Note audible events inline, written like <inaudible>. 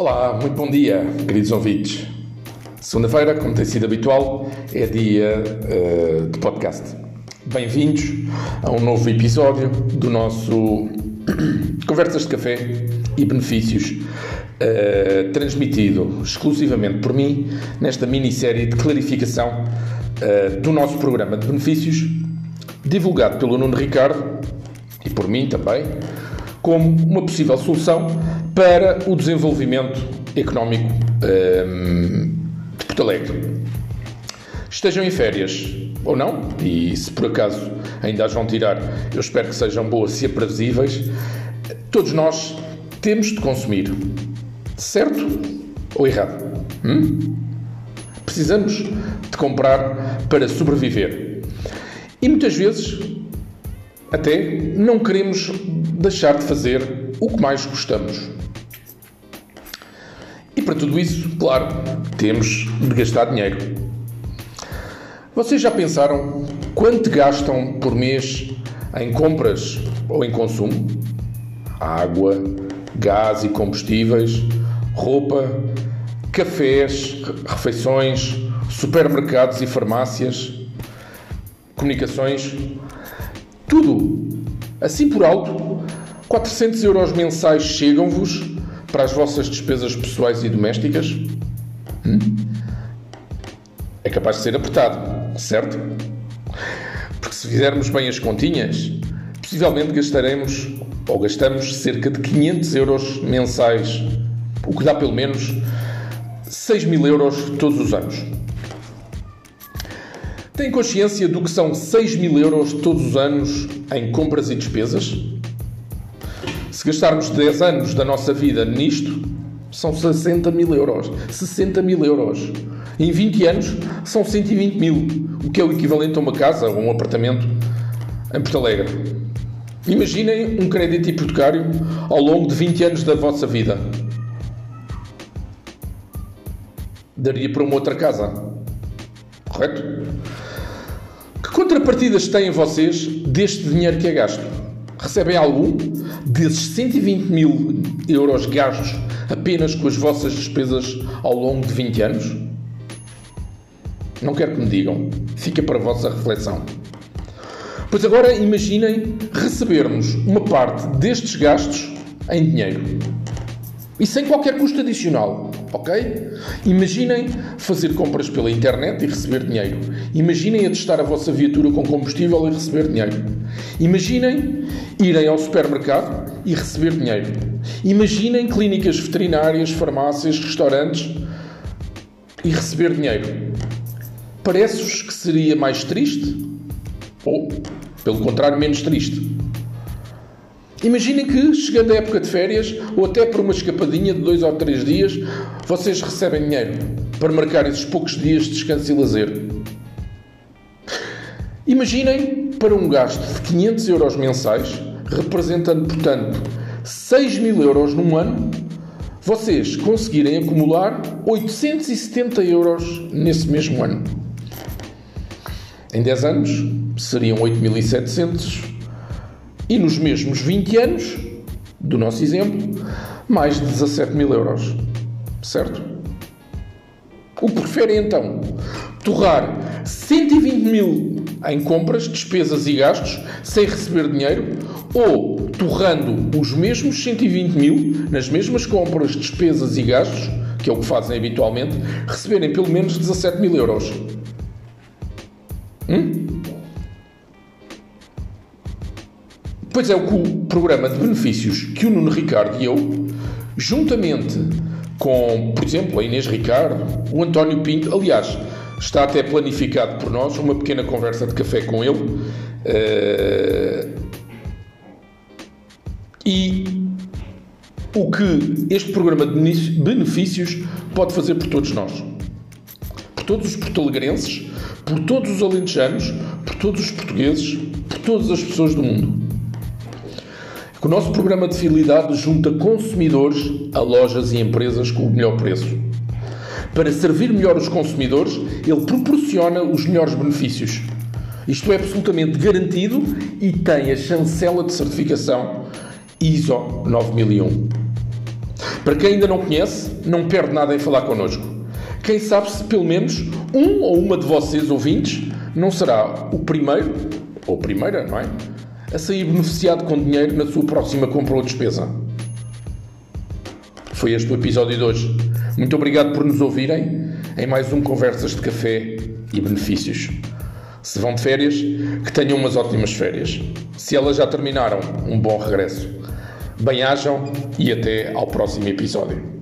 Olá, muito bom dia, queridos ouvintes. Segunda-feira, como tem sido habitual, é dia uh, de podcast. Bem-vindos a um novo episódio do nosso <coughs> Conversas de Café e Benefícios, uh, transmitido exclusivamente por mim nesta minissérie de clarificação uh, do nosso programa de benefícios, divulgado pelo Nuno Ricardo e por mim também, como uma possível solução para o desenvolvimento económico um, de Porto Alegre. Estejam em férias ou não, e se por acaso ainda as vão tirar, eu espero que sejam boas e aprazíveis. Todos nós temos de consumir, certo ou errado? Hum? Precisamos de comprar para sobreviver. E muitas vezes até não queremos deixar de fazer o que mais gostamos. E para tudo isso, claro, temos de gastar dinheiro. Vocês já pensaram quanto gastam por mês em compras ou em consumo? Água, gás e combustíveis, roupa, cafés, refeições, supermercados e farmácias, comunicações, tudo. Assim por alto, 400 euros mensais chegam-vos para as vossas despesas pessoais e domésticas? Hum? É capaz de ser apertado, certo? Porque se fizermos bem as continhas, possivelmente gastaremos ou gastamos cerca de 500 euros mensais, o que dá pelo menos 6 mil euros todos os anos. Tem consciência do que são 6 mil euros todos os anos em compras e despesas? Se gastarmos 10 anos da nossa vida nisto, são 60 mil euros. 60 mil euros. Em 20 anos, são 120 mil, o que é o equivalente a uma casa ou um apartamento em Porto Alegre. Imaginem um crédito hipotecário ao longo de 20 anos da vossa vida. Daria para uma outra casa. Correto? Que contrapartidas têm vocês deste dinheiro que é gasto? Recebem algum? Desses 120 mil euros gastos apenas com as vossas despesas ao longo de 20 anos? Não quero que me digam, fica para a vossa reflexão. Pois agora imaginem recebermos uma parte destes gastos em dinheiro e sem qualquer custo adicional, ok? Imaginem fazer compras pela internet e receber dinheiro. Imaginem atestar a vossa viatura com combustível e receber dinheiro. Imaginem irem ao supermercado e receber dinheiro. Imaginem clínicas veterinárias, farmácias, restaurantes e receber dinheiro. Parece-vos que seria mais triste? Ou, pelo contrário, menos triste? Imaginem que, chegando a época de férias, ou até por uma escapadinha de dois ou três dias, vocês recebem dinheiro para marcar esses poucos dias de descanso e lazer. Imaginem para um gasto de 500 euros mensais, representando, portanto, 6 mil euros num ano, vocês conseguirem acumular 870 euros nesse mesmo ano. Em 10 anos seriam 8.700 e nos mesmos 20 anos, do nosso exemplo, mais de 17 mil euros. Certo? O que preferem então? Torrar 120 mil em compras, despesas e gastos sem receber dinheiro ou torrando os mesmos 120 mil nas mesmas compras, despesas e gastos, que é o que fazem habitualmente, receberem pelo menos 17 mil euros. Hum? Pois é o programa de benefícios que o Nuno Ricardo e eu, juntamente com, por exemplo, a Inês Ricardo, o António Pinto, aliás, está até planificado por nós uma pequena conversa de café com ele. Uh, e o que este programa de benefícios pode fazer por todos nós. Por todos os portalegrenses, por todos os alentejanos, por todos os portugueses, por todas as pessoas do mundo. O nosso programa de fidelidade junta consumidores a lojas e empresas com o melhor preço. Para servir melhor os consumidores, ele proporciona os melhores benefícios. Isto é absolutamente garantido e tem a chancela de certificação ISO 9001. Para quem ainda não conhece, não perde nada em falar connosco. Quem sabe se pelo menos um ou uma de vocês ouvintes não será o primeiro, ou primeira, não é? A sair beneficiado com dinheiro na sua próxima compra ou despesa. Foi este o episódio de hoje. Muito obrigado por nos ouvirem em mais um Conversas de Café e Benefícios. Se vão de férias, que tenham umas ótimas férias. Se elas já terminaram, um bom regresso. Bem-ajam e até ao próximo episódio.